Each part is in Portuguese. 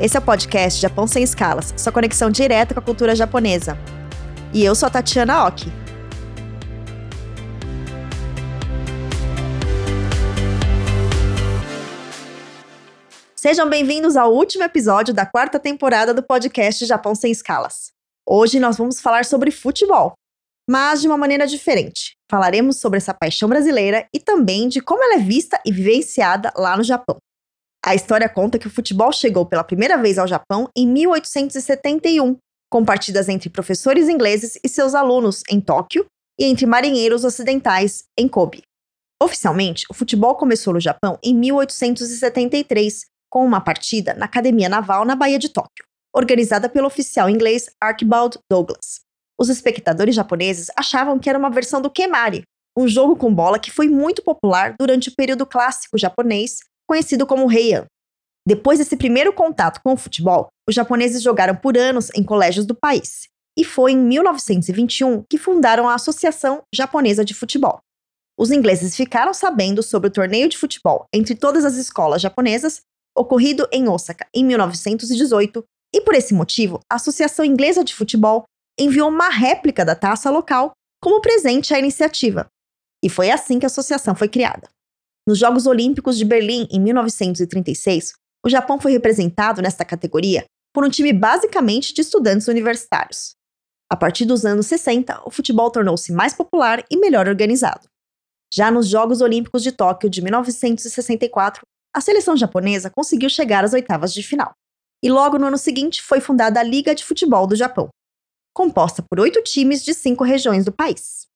Esse é o podcast Japão Sem Escalas, sua conexão direta com a cultura japonesa. E eu sou a Tatiana Oki. Sejam bem-vindos ao último episódio da quarta temporada do podcast Japão Sem Escalas. Hoje nós vamos falar sobre futebol, mas de uma maneira diferente. Falaremos sobre essa paixão brasileira e também de como ela é vista e vivenciada lá no Japão. A história conta que o futebol chegou pela primeira vez ao Japão em 1871, com partidas entre professores ingleses e seus alunos em Tóquio e entre marinheiros ocidentais em Kobe. Oficialmente, o futebol começou no Japão em 1873, com uma partida na Academia Naval na Baía de Tóquio, organizada pelo oficial inglês Archibald Douglas. Os espectadores japoneses achavam que era uma versão do Kemari, um jogo com bola que foi muito popular durante o período clássico japonês conhecido como Heian. Depois desse primeiro contato com o futebol, os japoneses jogaram por anos em colégios do país. E foi em 1921 que fundaram a Associação Japonesa de Futebol. Os ingleses ficaram sabendo sobre o torneio de futebol entre todas as escolas japonesas, ocorrido em Osaka em 1918, e por esse motivo, a Associação Inglesa de Futebol enviou uma réplica da taça local como presente à iniciativa. E foi assim que a associação foi criada. Nos Jogos Olímpicos de Berlim, em 1936, o Japão foi representado nesta categoria por um time basicamente de estudantes universitários. A partir dos anos 60, o futebol tornou-se mais popular e melhor organizado. Já nos Jogos Olímpicos de Tóquio de 1964, a seleção japonesa conseguiu chegar às oitavas de final. E logo no ano seguinte foi fundada a Liga de Futebol do Japão, composta por oito times de cinco regiões do país.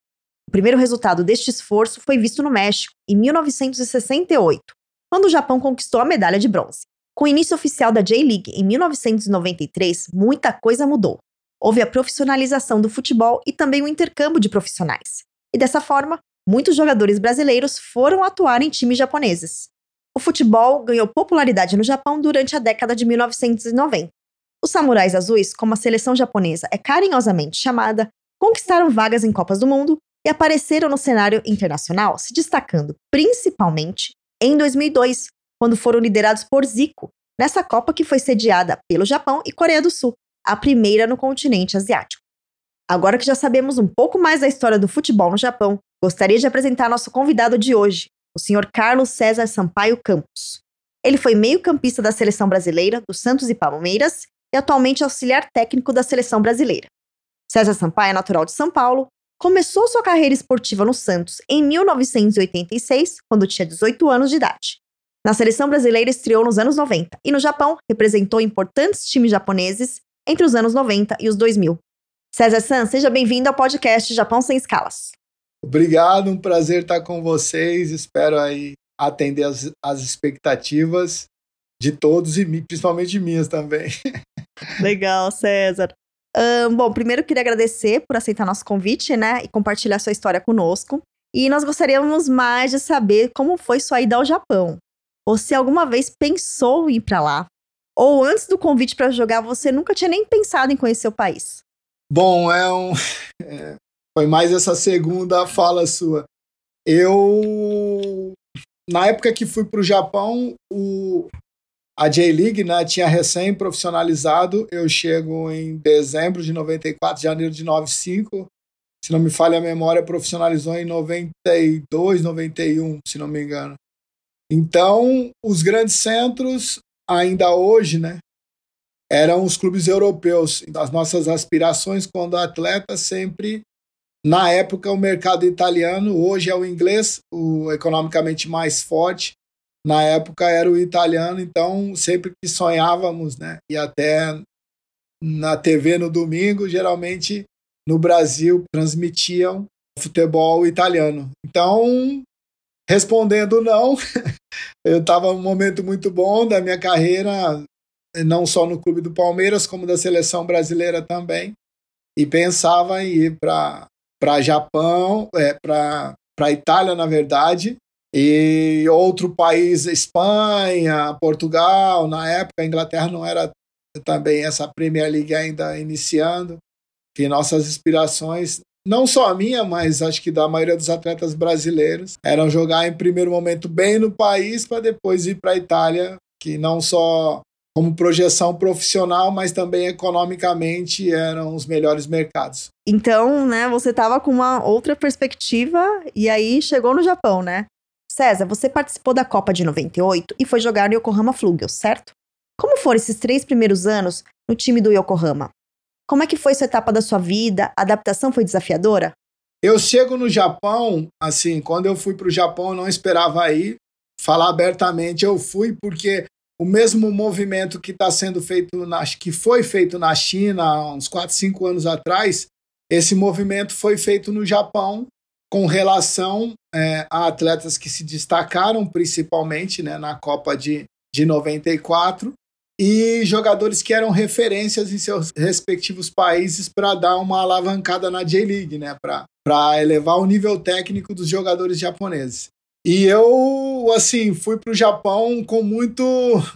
O primeiro resultado deste esforço foi visto no México, em 1968, quando o Japão conquistou a medalha de bronze. Com o início oficial da J-League em 1993, muita coisa mudou. Houve a profissionalização do futebol e também o intercâmbio de profissionais. E dessa forma, muitos jogadores brasileiros foram atuar em times japoneses. O futebol ganhou popularidade no Japão durante a década de 1990. Os samurais azuis, como a seleção japonesa é carinhosamente chamada, conquistaram vagas em Copas do Mundo e apareceram no cenário internacional, se destacando principalmente em 2002, quando foram liderados por Zico, nessa Copa que foi sediada pelo Japão e Coreia do Sul, a primeira no continente asiático. Agora que já sabemos um pouco mais da história do futebol no Japão, gostaria de apresentar nosso convidado de hoje, o Sr. Carlos César Sampaio Campos. Ele foi meio-campista da seleção brasileira, do Santos e Palmeiras, e atualmente auxiliar técnico da seleção brasileira. César Sampaio é natural de São Paulo, Começou sua carreira esportiva no Santos em 1986, quando tinha 18 anos de idade. Na seleção brasileira estreou nos anos 90 e no Japão representou importantes times japoneses entre os anos 90 e os 2000. César San, seja bem-vindo ao podcast Japão Sem Escalas. Obrigado, um prazer estar com vocês. Espero aí atender as, as expectativas de todos e principalmente minhas também. Legal, César. Um, bom, primeiro queria agradecer por aceitar nosso convite, né, e compartilhar sua história conosco. E nós gostaríamos mais de saber como foi sua ida ao Japão. Você alguma vez pensou em ir para lá? Ou antes do convite para jogar, você nunca tinha nem pensado em conhecer o país? Bom, é um. É, foi mais essa segunda fala sua. Eu. Na época que fui para o Japão, o, a J-League né, tinha recém profissionalizado. Eu chego em dezembro de 94, janeiro de 95. Se não me falha a memória, profissionalizou em 92, 91, se não me engano. Então, os grandes centros, ainda hoje, né, eram os clubes europeus. As nossas aspirações quando atleta sempre na época o mercado italiano, hoje é o inglês, o economicamente mais forte na época era o italiano, então sempre que sonhávamos, né, e até na TV no domingo, geralmente no Brasil transmitiam futebol italiano. Então, respondendo não, eu estava num momento muito bom da minha carreira, não só no clube do Palmeiras, como da seleção brasileira também, e pensava em ir para para Japão, é, para para Itália, na verdade, e outro país, Espanha, Portugal, na época a Inglaterra não era também essa Premier League ainda iniciando, que nossas inspirações, não só a minha, mas acho que da maioria dos atletas brasileiros, eram jogar em primeiro momento bem no país para depois ir para a Itália, que não só como projeção profissional, mas também economicamente eram os melhores mercados. Então, né, você estava com uma outra perspectiva e aí chegou no Japão, né? César, você participou da Copa de 98 e foi jogar no Yokohama Flugels, certo? Como foram esses três primeiros anos no time do Yokohama? Como é que foi essa etapa da sua vida? A adaptação foi desafiadora? Eu chego no Japão, assim, quando eu fui para o Japão, eu não esperava ir. Falar abertamente, eu fui porque o mesmo movimento que está sendo feito, na, que foi feito na China há uns 4, 5 anos atrás, esse movimento foi feito no Japão com relação é, a atletas que se destacaram principalmente né, na Copa de, de 94 e jogadores que eram referências em seus respectivos países para dar uma alavancada na J-League, né, para elevar o nível técnico dos jogadores japoneses. E eu, assim, fui para o Japão com muito,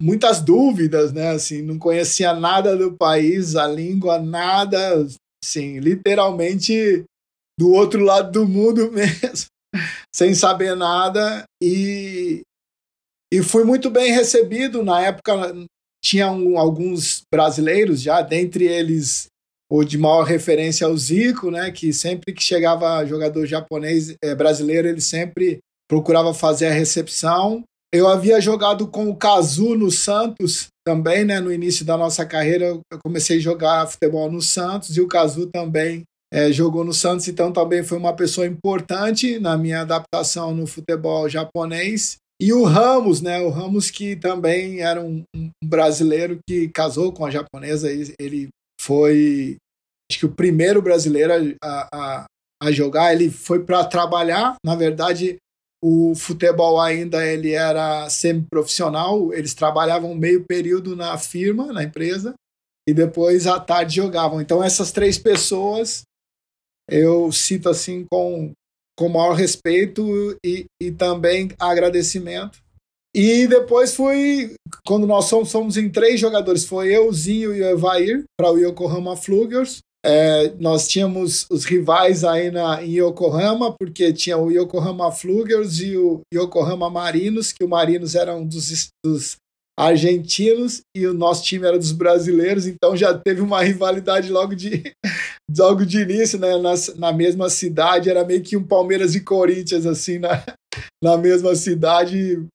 muitas dúvidas, né? Assim, não conhecia nada do país, a língua, nada, assim, literalmente do outro lado do mundo mesmo, sem saber nada. E, e fui muito bem recebido. Na época, tinham alguns brasileiros já, dentre eles o de maior referência o Zico, né? Que sempre que chegava jogador japonês é, brasileiro, ele sempre procurava fazer a recepção. Eu havia jogado com o Kazu no Santos também, né? No início da nossa carreira, eu comecei a jogar futebol no Santos e o Kazu também é, jogou no Santos, então também foi uma pessoa importante na minha adaptação no futebol japonês. E o Ramos, né? O Ramos que também era um, um brasileiro que casou com a japonesa, ele foi, acho que o primeiro brasileiro a, a, a jogar. Ele foi para trabalhar, na verdade, o futebol ainda ele era semi-profissional, eles trabalhavam meio período na firma, na empresa, e depois à tarde jogavam. Então essas três pessoas eu cito assim com, com maior respeito e, e também agradecimento. E depois foi, quando nós somos, somos em três jogadores, foi eu, Zinho e o Evair para o Yokohama Flugers. É, nós tínhamos os rivais aí na, em Yokohama, porque tinha o Yokohama Flugers e o Yokohama Marinos, que o Marinos era um dos, dos argentinos e o nosso time era dos brasileiros, então já teve uma rivalidade logo de, logo de início, né? Na, na mesma cidade, era meio que um Palmeiras e Corinthians, assim, na, na mesma cidade.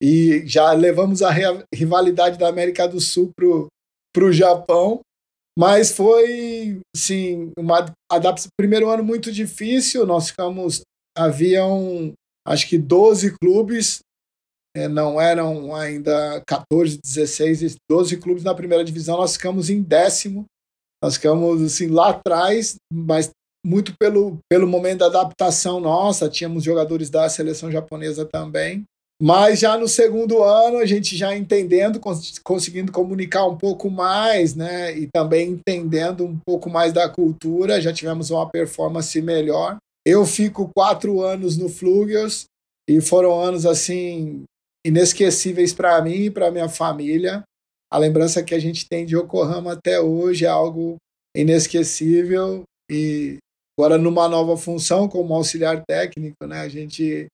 E já levamos a rivalidade da América do Sul para o Japão. Mas foi, sim, uma adaptação. Primeiro ano muito difícil, nós ficamos. Haviam, acho que 12 clubes, é, não eram ainda 14, 16, 12 clubes na primeira divisão, nós ficamos em décimo. Nós ficamos assim lá atrás, mas muito pelo, pelo momento da adaptação nossa, tínhamos jogadores da seleção japonesa também. Mas já no segundo ano, a gente já entendendo, cons conseguindo comunicar um pouco mais, né? E também entendendo um pouco mais da cultura, já tivemos uma performance melhor. Eu fico quatro anos no Flugels e foram anos assim inesquecíveis para mim e para minha família. A lembrança que a gente tem de Yokohama até hoje é algo inesquecível e agora numa nova função como auxiliar técnico, né? A gente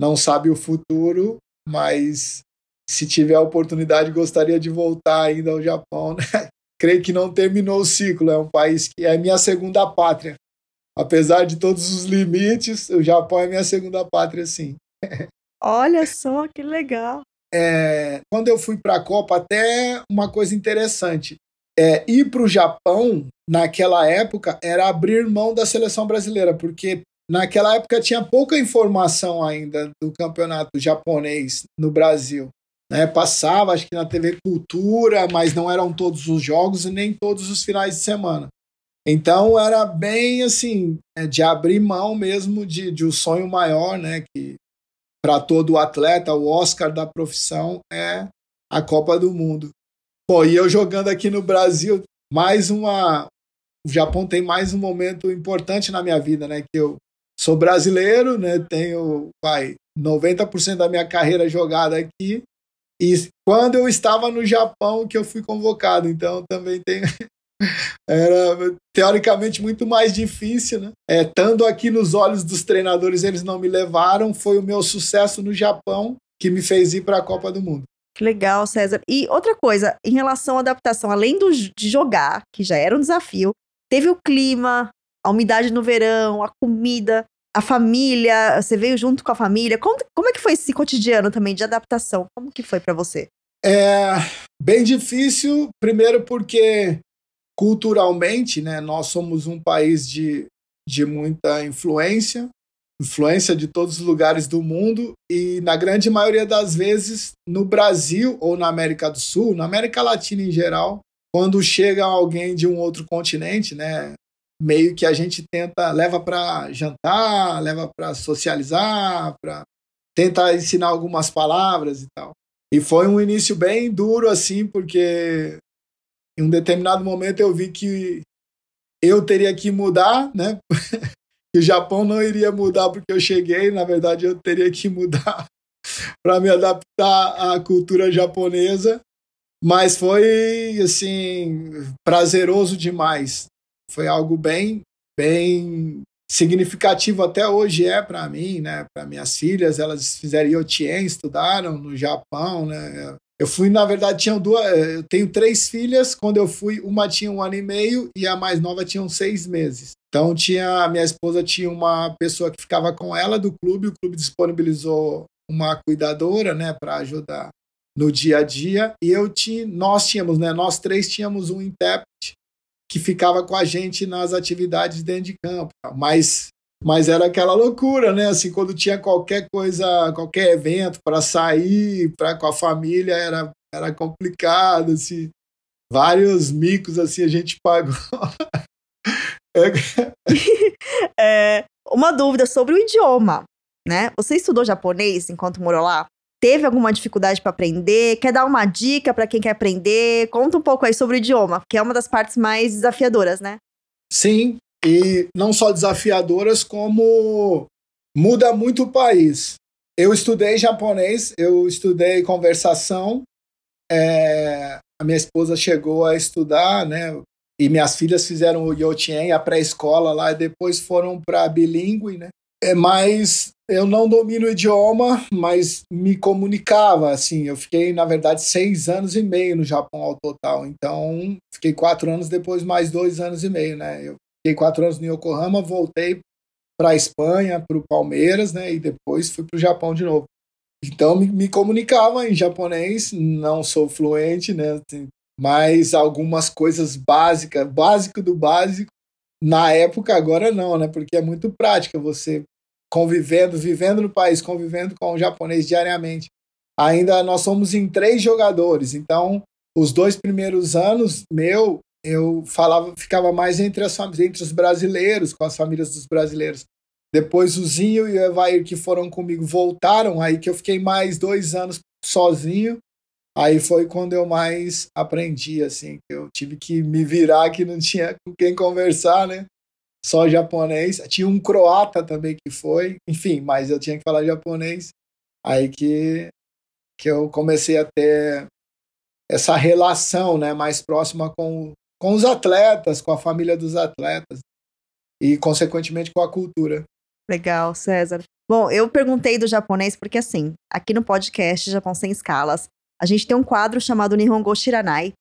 não sabe o futuro, mas se tiver a oportunidade, gostaria de voltar ainda ao Japão. Né? Creio que não terminou o ciclo, é um país que é minha segunda pátria. Apesar de todos os limites, o Japão é minha segunda pátria, sim. Olha só que legal. É, quando eu fui para a Copa, até uma coisa interessante. É, ir para o Japão, naquela época, era abrir mão da seleção brasileira, porque Naquela época tinha pouca informação ainda do campeonato japonês no Brasil. Né? Passava, acho que na TV Cultura, mas não eram todos os jogos e nem todos os finais de semana. Então era bem assim, é, de abrir mão mesmo de, de um sonho maior, né? Que para todo atleta, o Oscar da profissão é a Copa do Mundo. Pô, e eu jogando aqui no Brasil, mais uma. O Japão tem mais um momento importante na minha vida, né? Que eu sou brasileiro, né? Tenho, vai, 90% da minha carreira jogada aqui. E quando eu estava no Japão que eu fui convocado, então também tem era teoricamente muito mais difícil, né? É, estando aqui nos olhos dos treinadores, eles não me levaram. Foi o meu sucesso no Japão que me fez ir para a Copa do Mundo. Que legal, César. E outra coisa, em relação à adaptação, além do, de jogar, que já era um desafio, teve o clima, a umidade no verão, a comida, a família, você veio junto com a família. Como, como é que foi esse cotidiano também de adaptação? Como que foi para você? É bem difícil, primeiro porque culturalmente, né, nós somos um país de, de muita influência, influência de todos os lugares do mundo e na grande maioria das vezes no Brasil ou na América do Sul, na América Latina em geral, quando chega alguém de um outro continente, né, meio que a gente tenta leva para jantar, leva para socializar, para tentar ensinar algumas palavras e tal. E foi um início bem duro assim, porque em um determinado momento eu vi que eu teria que mudar, né? que o Japão não iria mudar porque eu cheguei, na verdade eu teria que mudar para me adaptar à cultura japonesa, mas foi assim prazeroso demais. Foi algo bem bem significativo até hoje é para mim, né? Para minhas filhas, elas fizeram Yotien, estudaram no Japão, né? Eu fui, na verdade, tinha duas. Eu tenho três filhas. Quando eu fui, uma tinha um ano e meio e a mais nova tinha seis meses. Então tinha a minha esposa tinha uma pessoa que ficava com ela do clube, o clube disponibilizou uma cuidadora, né, para ajudar no dia a dia, e eu tinha, nós tínhamos, né, nós três tínhamos um intérprete que ficava com a gente nas atividades dentro de campo, mas mas era aquela loucura, né? Assim, quando tinha qualquer coisa, qualquer evento para sair, para com a família era era complicado, assim. Vários micos assim a gente pagou. é, uma dúvida sobre o idioma, né? Você estudou japonês enquanto morou lá? Teve alguma dificuldade para aprender? Quer dar uma dica para quem quer aprender? Conta um pouco aí sobre o idioma, que é uma das partes mais desafiadoras, né? Sim, e não só desafiadoras, como muda muito o país. Eu estudei japonês, eu estudei conversação. É, a minha esposa chegou a estudar, né? E minhas filhas fizeram o Yotien, a pré-escola lá, e depois foram para bilíngue, né? É, mas eu não domino o idioma, mas me comunicava, assim. Eu fiquei, na verdade, seis anos e meio no Japão ao total. Então, fiquei quatro anos, depois mais dois anos e meio, né? Eu fiquei quatro anos no Yokohama, voltei para a Espanha, para o Palmeiras, né? E depois fui para o Japão de novo. Então, me, me, comunicava em japonês, não sou fluente, né? Assim, mas algumas coisas básicas, básico do básico, na época agora não, né? Porque é muito prática você convivendo, vivendo no país, convivendo com o japonês diariamente. Ainda nós somos em três jogadores, então os dois primeiros anos meu eu falava, ficava mais entre, as, entre os brasileiros, com as famílias dos brasileiros. Depois o Zinho e o Evair que foram comigo voltaram, aí que eu fiquei mais dois anos sozinho Aí foi quando eu mais aprendi, assim, eu tive que me virar, que não tinha com quem conversar, né? Só japonês. Tinha um croata também que foi, enfim, mas eu tinha que falar japonês. Aí que, que eu comecei a ter essa relação, né, mais próxima com, com os atletas, com a família dos atletas e, consequentemente, com a cultura. Legal, César. Bom, eu perguntei do japonês porque, assim, aqui no podcast Japão Sem Escalas, a gente tem um quadro chamado Nihongo Shiranai,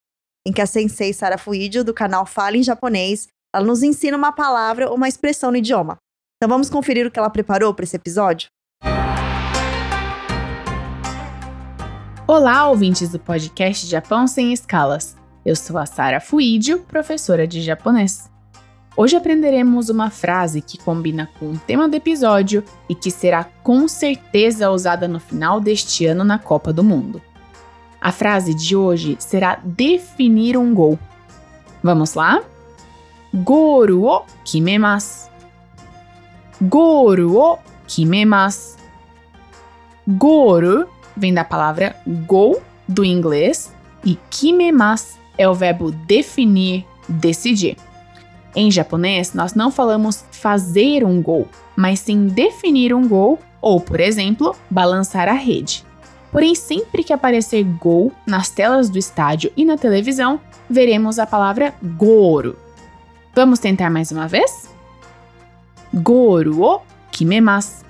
em que a sensei Sara Fuidio, do canal Fala em Japonês, ela nos ensina uma palavra ou uma expressão no idioma. Então vamos conferir o que ela preparou para esse episódio? Olá, ouvintes do podcast Japão Sem Escalas. Eu sou a Sara Fuidio, professora de japonês. Hoje aprenderemos uma frase que combina com o tema do episódio e que será com certeza usada no final deste ano na Copa do Mundo. A frase de hoje será definir um gol. Vamos lá? Goru o kimemasu. Goru o kimemasu. Goru vem da palavra gol do inglês e kimemasu é o verbo definir, decidir. Em japonês, nós não falamos fazer um gol, mas sim definir um gol ou, por exemplo, balançar a rede. Porém, sempre que aparecer gol nas telas do estádio e na televisão, veremos a palavra goro. Vamos tentar mais uma vez? Goro o kimemasu.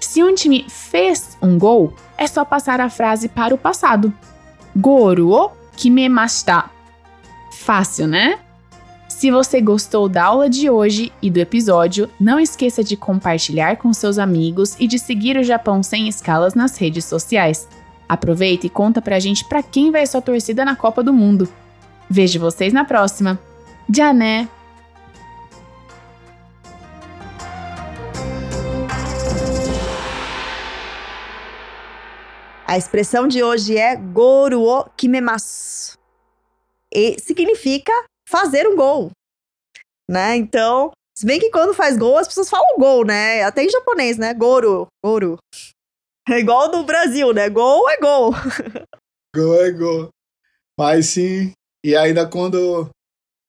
Se um time fez um gol, é só passar a frase para o passado. Goro o kimemashita. Fácil, né? Se você gostou da aula de hoje e do episódio, não esqueça de compartilhar com seus amigos e de seguir o Japão Sem Escalas nas redes sociais. Aproveita e conta pra gente pra quem vai sua torcida na Copa do Mundo. Vejo vocês na próxima. Jané! A expressão de hoje é goru o kimemasu. E significa fazer um gol. Né? Então, se bem que quando faz gol, as pessoas falam gol, né? Até em japonês, né? Goro, goro. É igual no Brasil, né? Gol é gol. Gol é gol. Mas sim, e ainda quando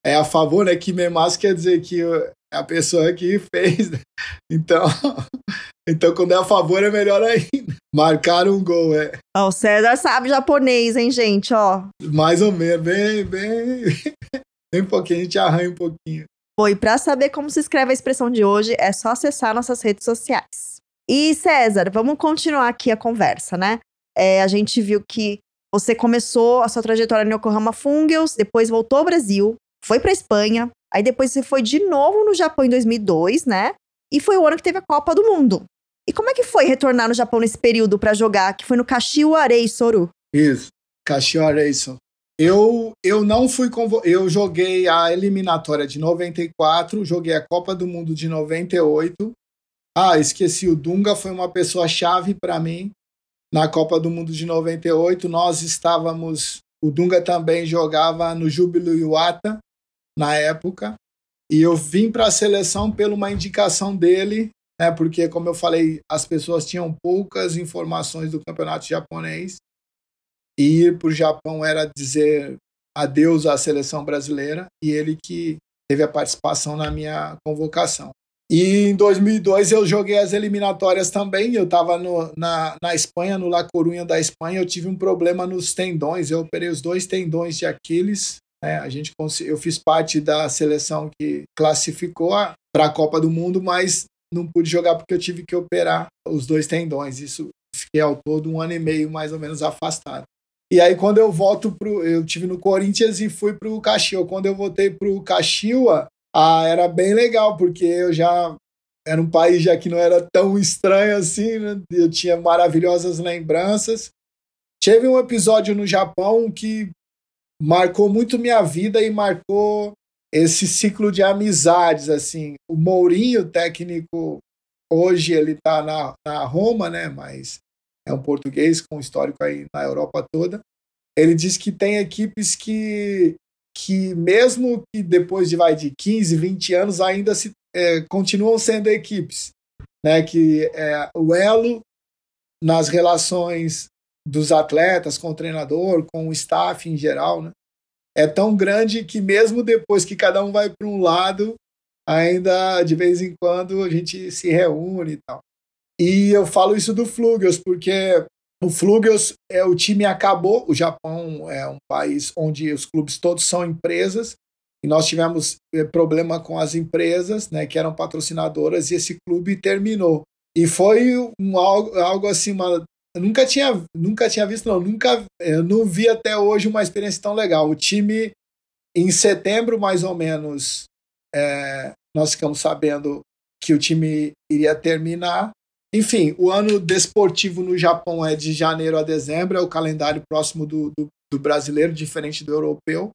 é a favor, né? Que memasso quer dizer que a pessoa que fez. Né? Então, então, quando é a favor, é melhor ainda. Marcar um gol, é. Ó, o César sabe japonês, hein, gente? Ó. Mais ou menos, bem, bem. Bem pouquinho, a gente arranha um pouquinho. Bom, e para saber como se escreve a expressão de hoje, é só acessar nossas redes sociais. E César, vamos continuar aqui a conversa, né? É, a gente viu que você começou a sua trajetória no Yokohama Fungels, depois voltou ao Brasil, foi para Espanha, aí depois você foi de novo no Japão em 2002, né? E foi o ano que teve a Copa do Mundo. E como é que foi retornar no Japão nesse período para jogar, que foi no Kashiwa Soru? Isso, Kashiwa Soru. Eu, eu não fui convo... eu joguei a eliminatória de 94, joguei a Copa do Mundo de 98 ah, esqueci, o Dunga foi uma pessoa chave para mim na Copa do Mundo de 98. Nós estávamos, o Dunga também jogava no Júbilo Iwata na época, e eu vim para a seleção pela uma indicação dele, né, porque como eu falei, as pessoas tinham poucas informações do campeonato japonês. E ir para o Japão era dizer adeus à seleção brasileira, e ele que teve a participação na minha convocação. E em 2002 eu joguei as eliminatórias também. Eu estava na, na Espanha, no La Coruña da Espanha. Eu tive um problema nos tendões. Eu operei os dois tendões de Aquiles. Né? A gente eu fiz parte da seleção que classificou para a Copa do Mundo, mas não pude jogar porque eu tive que operar os dois tendões. Isso fiquei ao todo um ano e meio mais ou menos afastado. E aí quando eu volto pro, eu tive no Corinthians e fui para o Caxias. Quando eu voltei para o Caxias, ah, era bem legal, porque eu já era um país já que não era tão estranho assim, né? eu tinha maravilhosas lembranças. Teve um episódio no Japão que marcou muito minha vida e marcou esse ciclo de amizades, assim. O Mourinho, técnico, hoje ele está na, na Roma, né, mas é um português com histórico aí na Europa toda. Ele diz que tem equipes que que mesmo que depois de, vai, de 15, 20 anos, ainda se, é, continuam sendo equipes. Né? Que é, o elo nas relações dos atletas com o treinador, com o staff em geral, né? é tão grande que mesmo depois que cada um vai para um lado, ainda de vez em quando a gente se reúne e tal. E eu falo isso do Flugels, porque o Flugels, é, o time acabou. O Japão é um país onde os clubes todos são empresas. E nós tivemos é, problema com as empresas, né, que eram patrocinadoras, e esse clube terminou. E foi um, algo, algo assim, uma, eu nunca tinha, nunca tinha visto, não, nunca, eu não vi até hoje uma experiência tão legal. O time, em setembro, mais ou menos, é, nós ficamos sabendo que o time iria terminar. Enfim, o ano desportivo no Japão é de janeiro a dezembro, é o calendário próximo do, do, do brasileiro, diferente do europeu.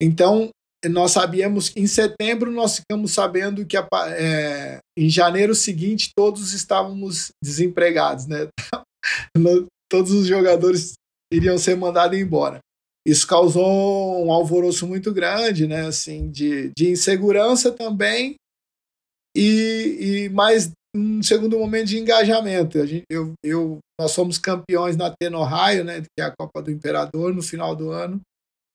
Então, nós sabíamos que em setembro nós ficamos sabendo que é, em janeiro seguinte todos estávamos desempregados, né? Todos os jogadores iriam ser mandados embora. Isso causou um alvoroço muito grande, né? Assim, de, de insegurança também e, e mais um segundo momento de engajamento. A gente, eu, eu, nós somos campeões na Teno Raio, né, que é a Copa do Imperador, no final do ano.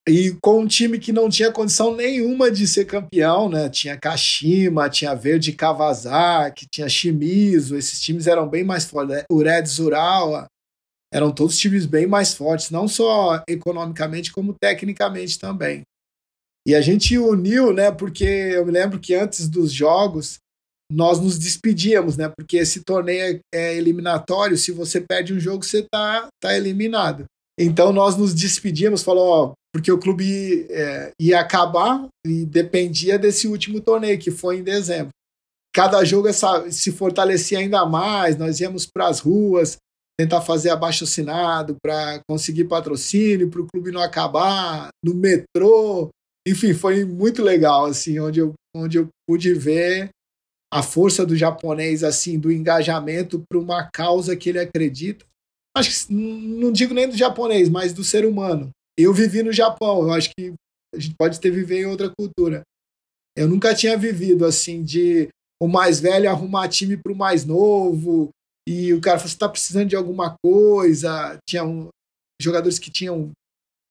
E com um time que não tinha condição nenhuma de ser campeão, né? Tinha Kashima, tinha Verde Kawasaki, tinha Shimizu, esses times eram bem mais fortes. Né? O Red Urawa, eram todos times bem mais fortes, não só economicamente, como tecnicamente também. E a gente uniu, né? Porque eu me lembro que antes dos jogos, nós nos despedíamos, né? Porque esse torneio é eliminatório, se você perde um jogo, você tá, tá eliminado. Então nós nos despedíamos, falou, ó, porque o clube é, ia acabar e dependia desse último torneio, que foi em dezembro. Cada jogo essa, se fortalecia ainda mais, nós íamos para as ruas, tentar fazer abaixo assinado para conseguir patrocínio, para o clube não acabar, no metrô. Enfim, foi muito legal, assim, onde eu, onde eu pude ver a força do japonês, assim, do engajamento para uma causa que ele acredita. Acho que não digo nem do japonês, mas do ser humano. Eu vivi no Japão, eu acho que a gente pode ter vivido em outra cultura. Eu nunca tinha vivido assim de o mais velho arrumar time para o mais novo e o cara falou, você está precisando de alguma coisa. Tinha um, jogadores que tinham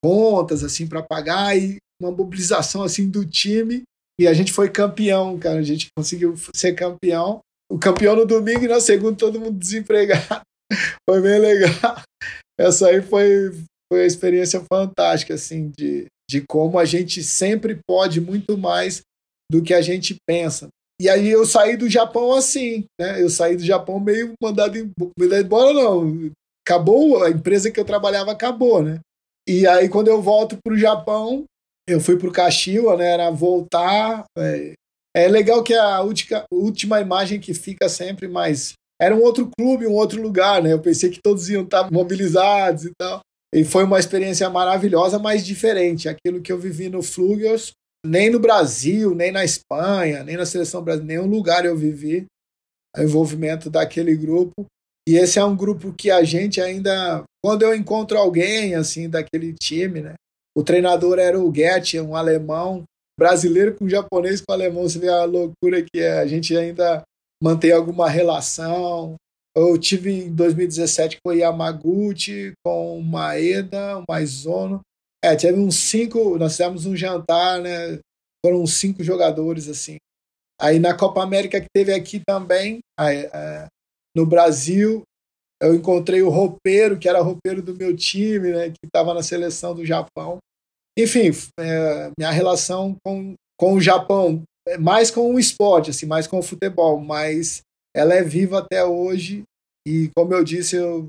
contas assim para pagar e uma mobilização assim do time e a gente foi campeão, cara. A gente conseguiu ser campeão. O campeão no domingo e na segunda todo mundo desempregado. Foi bem legal. Essa aí foi, foi uma experiência fantástica, assim, de, de como a gente sempre pode muito mais do que a gente pensa. E aí eu saí do Japão assim, né? Eu saí do Japão meio mandado, embora, não. Acabou, a empresa que eu trabalhava acabou, né? E aí quando eu volto para o Japão, eu fui para o Kashiwa, né? Era voltar. É, é legal que a última, última imagem que fica sempre mais era um outro clube, um outro lugar, né? Eu pensei que todos iam estar mobilizados e tal. E foi uma experiência maravilhosa, mas diferente. Aquilo que eu vivi no Flugels, nem no Brasil, nem na Espanha, nem na seleção brasileira, nenhum lugar eu vivi o envolvimento daquele grupo. E esse é um grupo que a gente ainda, quando eu encontro alguém assim daquele time, né? O treinador era o Goethe, um alemão, brasileiro com japonês com alemão, você vê a loucura que é. A gente ainda mantém alguma relação. Eu tive em 2017 com o Yamaguchi, com o Maeda, o Maizono. É, teve uns cinco, nós fizemos um jantar, né? Foram uns cinco jogadores, assim. Aí na Copa América que teve aqui também, aí, é, no Brasil, eu encontrei o roupeiro, que era roupeiro do meu time, né? Que estava na seleção do Japão. Enfim, é, minha relação com, com o Japão mais com o esporte, assim, mais com o futebol, mas ela é viva até hoje e como eu disse, eu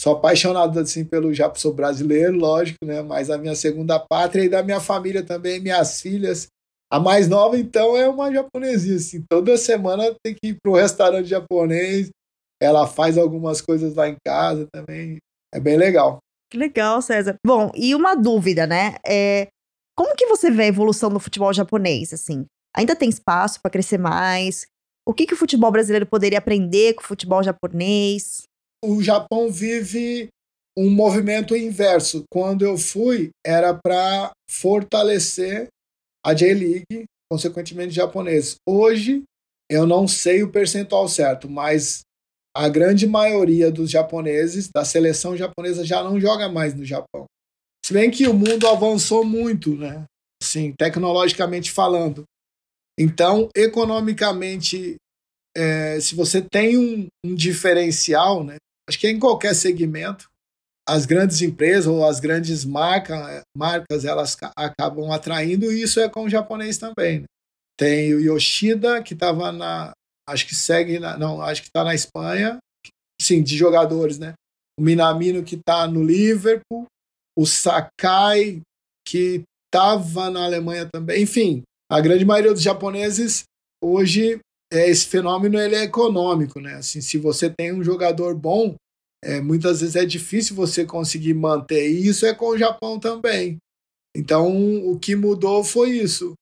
sou apaixonado assim pelo Japão, sou brasileiro, lógico, né, mas a minha segunda pátria e da minha família também, minhas filhas, a mais nova então é uma japonesinha, assim, toda semana tem que ir para um restaurante japonês, ela faz algumas coisas lá em casa também, é bem legal. Que legal, César. Bom, e uma dúvida, né? É, como que você vê a evolução do futebol japonês, assim? Ainda tem espaço para crescer mais? O que, que o futebol brasileiro poderia aprender com o futebol japonês? O Japão vive um movimento inverso. Quando eu fui, era para fortalecer a J-League, consequentemente japonês. Hoje, eu não sei o percentual certo, mas a grande maioria dos japoneses, da seleção japonesa, já não joga mais no Japão. Se bem que o mundo avançou muito, né? Assim, tecnologicamente falando. Então, economicamente, é, se você tem um, um, diferencial, né, acho que é em qualquer segmento, as grandes empresas ou as grandes marca, marcas elas acabam atraindo, e isso é com o japonês também. Né? Tem o Yoshida, que estava na. Acho que segue. Na, não, acho que está na Espanha. Sim, de jogadores, né? O Minamino, que está no Liverpool. O Sakai, que estava na Alemanha também. Enfim, a grande maioria dos japoneses hoje é, esse fenômeno ele é econômico, né? Assim, se você tem um jogador bom, é, muitas vezes é difícil você conseguir manter. E isso é com o Japão também. Então, o que mudou foi isso.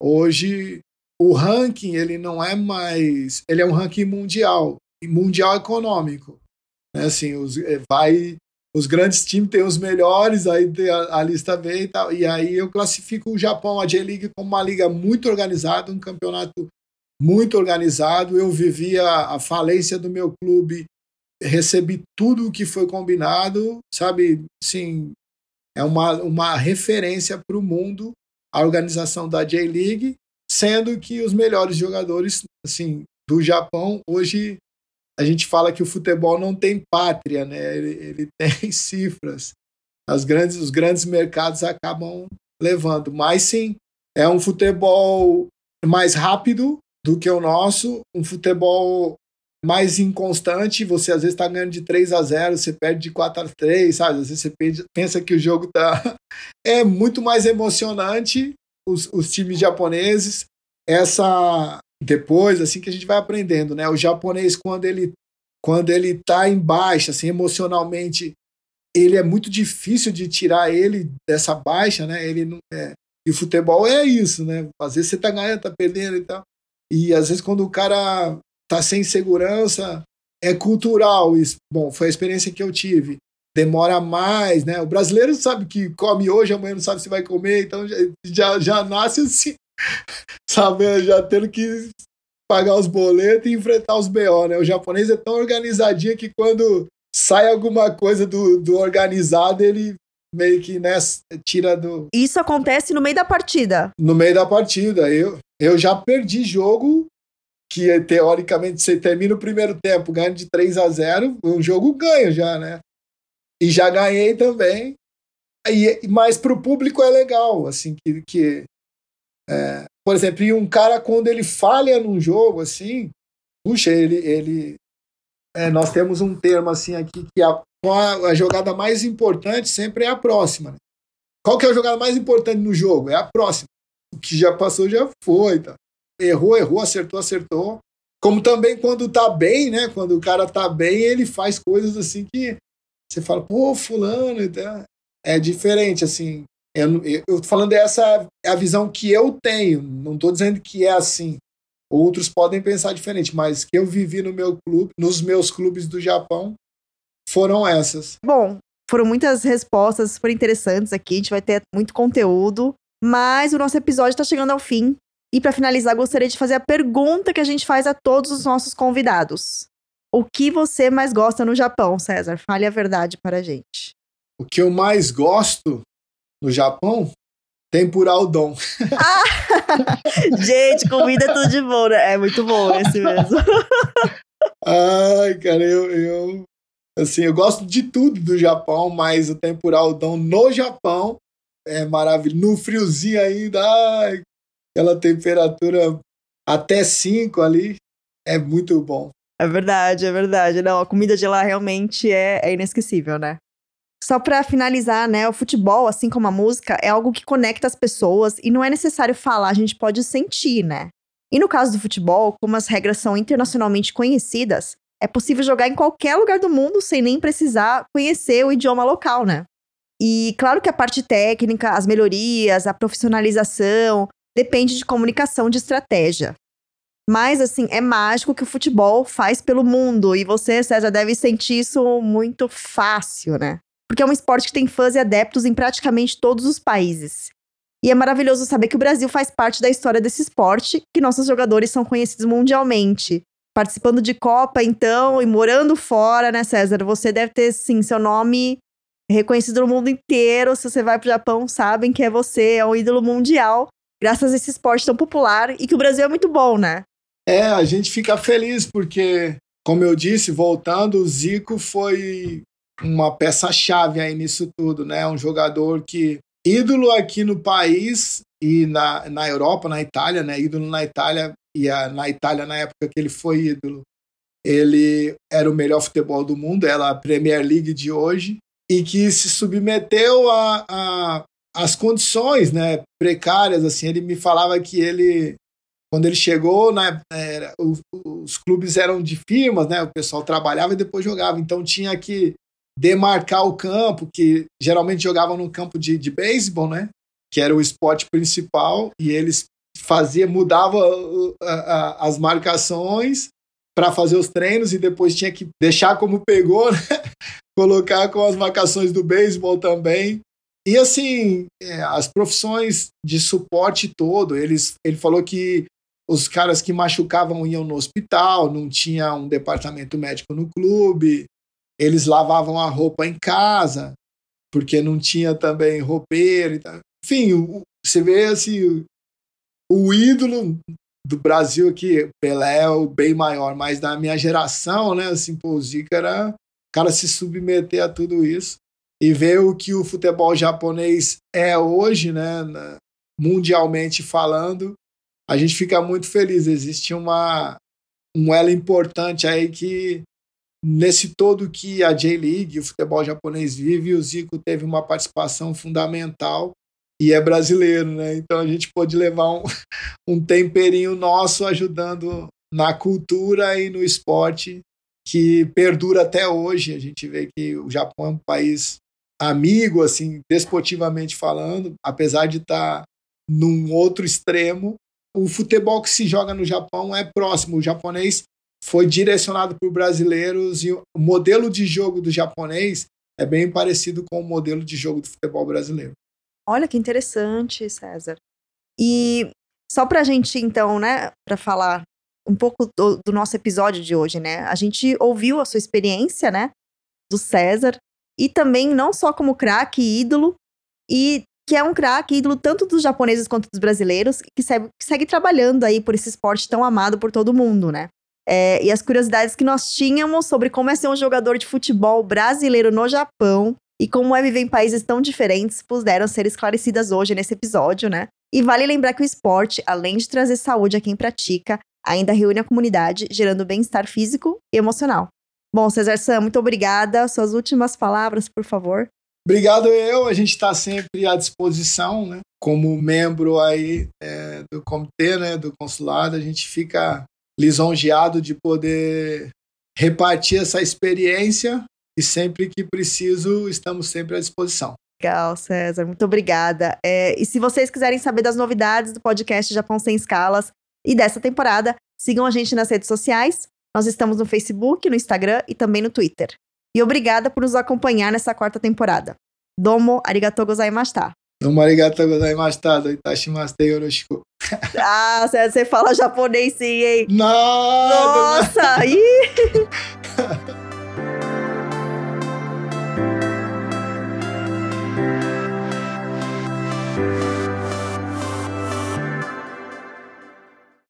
Hoje, o ranking ele não é mais, ele é um ranking mundial, mundial econômico. Né? Assim, os, é, vai os grandes times têm os melhores, aí a, a, lista vem e tal. E aí eu classifico o Japão, a J-League, como uma liga muito organizada, um campeonato muito organizado. Eu vivi a, a falência do meu clube, recebi tudo o que foi combinado, sabe? Sim, é uma, uma referência para o mundo a organização da J-League, sendo que os melhores jogadores assim, do Japão hoje a gente fala que o futebol não tem pátria, né? Ele, ele tem cifras. As grandes, os grandes mercados acabam levando. Mas sim, é um futebol mais rápido do que o nosso, um futebol mais inconstante, você às vezes está ganhando de 3 a 0, você perde de 4 a 3, sabe? Às vezes você pensa que o jogo tá é muito mais emocionante os, os times japoneses. Essa depois assim que a gente vai aprendendo, né? O japonês quando ele quando ele tá em baixa, assim, emocionalmente, ele é muito difícil de tirar ele dessa baixa, né? Ele não é, e futebol é isso, né? Às vezes você tá ganhando, tá perdendo e tal. E às vezes quando o cara tá sem segurança, é cultural isso. Bom, foi a experiência que eu tive. Demora mais, né? O brasileiro sabe que come hoje, amanhã não sabe se vai comer, então já, já, já nasce assim, sabe? Já tendo que pagar os boletos e enfrentar os BO, né? O japonês é tão organizadinho que quando sai alguma coisa do, do organizado, ele meio que né, tira do. Isso acontece no meio da partida. No meio da partida. Eu, eu já perdi jogo que teoricamente você termina o primeiro tempo ganhando de 3 a 0, um jogo ganho já, né? E já ganhei também. E, mas para o público é legal, assim, que, que é, por exemplo, e um cara quando ele falha num jogo, assim, puxa, ele, ele é, nós temos um termo assim aqui que a, a, jogada mais importante sempre é a próxima. Né? Qual que é a jogada mais importante no jogo? É a próxima. O que já passou já foi, tá? errou, errou, acertou, acertou. Como também quando tá bem, né? Quando o cara tá bem, ele faz coisas assim que você fala, pô, fulano, então, é diferente, assim. Eu, eu tô falando essa é a visão que eu tenho, não tô dizendo que é assim. Outros podem pensar diferente, mas que eu vivi no meu clube, nos meus clubes do Japão, foram essas. Bom, foram muitas respostas super interessantes aqui, a gente vai ter muito conteúdo, mas o nosso episódio está chegando ao fim. E para finalizar, gostaria de fazer a pergunta que a gente faz a todos os nossos convidados. O que você mais gosta no Japão, César? Fale a verdade para a gente. O que eu mais gosto no Japão? Tempura udon. Ah! gente, comida é tudo de bom, né? É muito bom esse mesmo. Ai, cara, eu, eu assim, eu gosto de tudo do Japão, mas o tempura udon no Japão é maravilhoso. No friozinho ainda, ai, aquela temperatura até 5 ali, é muito bom. É verdade, é verdade. Não, a comida de lá realmente é, é inesquecível, né? Só para finalizar, né, o futebol, assim como a música, é algo que conecta as pessoas e não é necessário falar, a gente pode sentir, né? E no caso do futebol, como as regras são internacionalmente conhecidas, é possível jogar em qualquer lugar do mundo sem nem precisar conhecer o idioma local, né? E claro que a parte técnica, as melhorias, a profissionalização, depende de comunicação de estratégia. Mas, assim, é mágico que o futebol faz pelo mundo. E você, César, deve sentir isso muito fácil, né? Porque é um esporte que tem fãs e adeptos em praticamente todos os países. E é maravilhoso saber que o Brasil faz parte da história desse esporte, que nossos jogadores são conhecidos mundialmente. Participando de Copa, então, e morando fora, né, César? Você deve ter, sim, seu nome reconhecido no mundo inteiro. Se você vai pro Japão, sabem que é você, é um ídolo mundial graças a esse esporte tão popular e que o Brasil é muito bom, né? É, a gente fica feliz porque, como eu disse, voltando, o Zico foi uma peça-chave aí nisso tudo, né? Um jogador que ídolo aqui no país e na, na Europa, na Itália, né? Ídolo na Itália e a, na Itália na época que ele foi ídolo, ele era o melhor futebol do mundo, era a Premier League de hoje e que se submeteu a, a as condições né, precárias, assim, ele me falava que ele, quando ele chegou, né, era, os, os, clubes eram de firmas, né, o pessoal trabalhava e depois jogava, então tinha que demarcar o campo, que geralmente jogavam no campo de, de beisebol, né, que era o esporte principal, e eles fazia mudava as marcações para fazer os treinos e depois tinha que deixar como pegou, né? colocar com as marcações do beisebol também. E assim, é, as profissões de suporte todo, eles, ele falou que os caras que machucavam iam no hospital, não tinha um departamento médico no clube, eles lavavam a roupa em casa, porque não tinha também roupeiro e tal. Enfim, o, você vê assim, o, o ídolo do Brasil aqui, Pelé é o bem maior, mas da minha geração, né, assim, pô, o Zica era o cara se submeter a tudo isso e ver o que o futebol japonês é hoje, né, mundialmente falando, a gente fica muito feliz. Existe uma um elo importante aí que nesse todo que a J-League, o futebol japonês vive, o Zico teve uma participação fundamental e é brasileiro, né? Então a gente pode levar um, um temperinho nosso ajudando na cultura e no esporte que perdura até hoje. A gente vê que o Japão é um país amigo, assim, desportivamente falando, apesar de estar tá num outro extremo. O futebol que se joga no Japão é próximo. O japonês foi direcionado por brasileiros e o modelo de jogo do japonês é bem parecido com o modelo de jogo do futebol brasileiro. Olha que interessante, César. E só para a gente, então, né, para falar um pouco do, do, nosso episódio de hoje, né? A gente ouviu a sua experiência, né, do César, e também não só como craque ídolo, e que é um craque ídolo tanto dos japoneses quanto dos brasileiros, que segue, que segue trabalhando aí por esse esporte tão amado por todo mundo, né? É, e as curiosidades que nós tínhamos sobre como é ser um jogador de futebol brasileiro no Japão e como é viver em países tão diferentes puderam ser esclarecidas hoje nesse episódio, né? E vale lembrar que o esporte, além de trazer saúde a quem pratica, ainda reúne a comunidade, gerando bem-estar físico e emocional. Bom, Cesar Sam, muito obrigada. Suas últimas palavras, por favor. Obrigado eu, a gente está sempre à disposição, né? Como membro aí é, do comitê, né, do consulado, a gente fica lisonjeado de poder repartir essa experiência e sempre que preciso, estamos sempre à disposição. Legal, César, muito obrigada. É, e se vocês quiserem saber das novidades do podcast Japão Sem Escalas e dessa temporada, sigam a gente nas redes sociais. Nós estamos no Facebook, no Instagram e também no Twitter. E obrigada por nos acompanhar nessa quarta temporada. Domo arigatou gozaimashita. Domo arigatou gozaimashita. Doitashimashite yoroshiku. Ah, você fala japonês sim, hein? Nada, Nossa! Ih!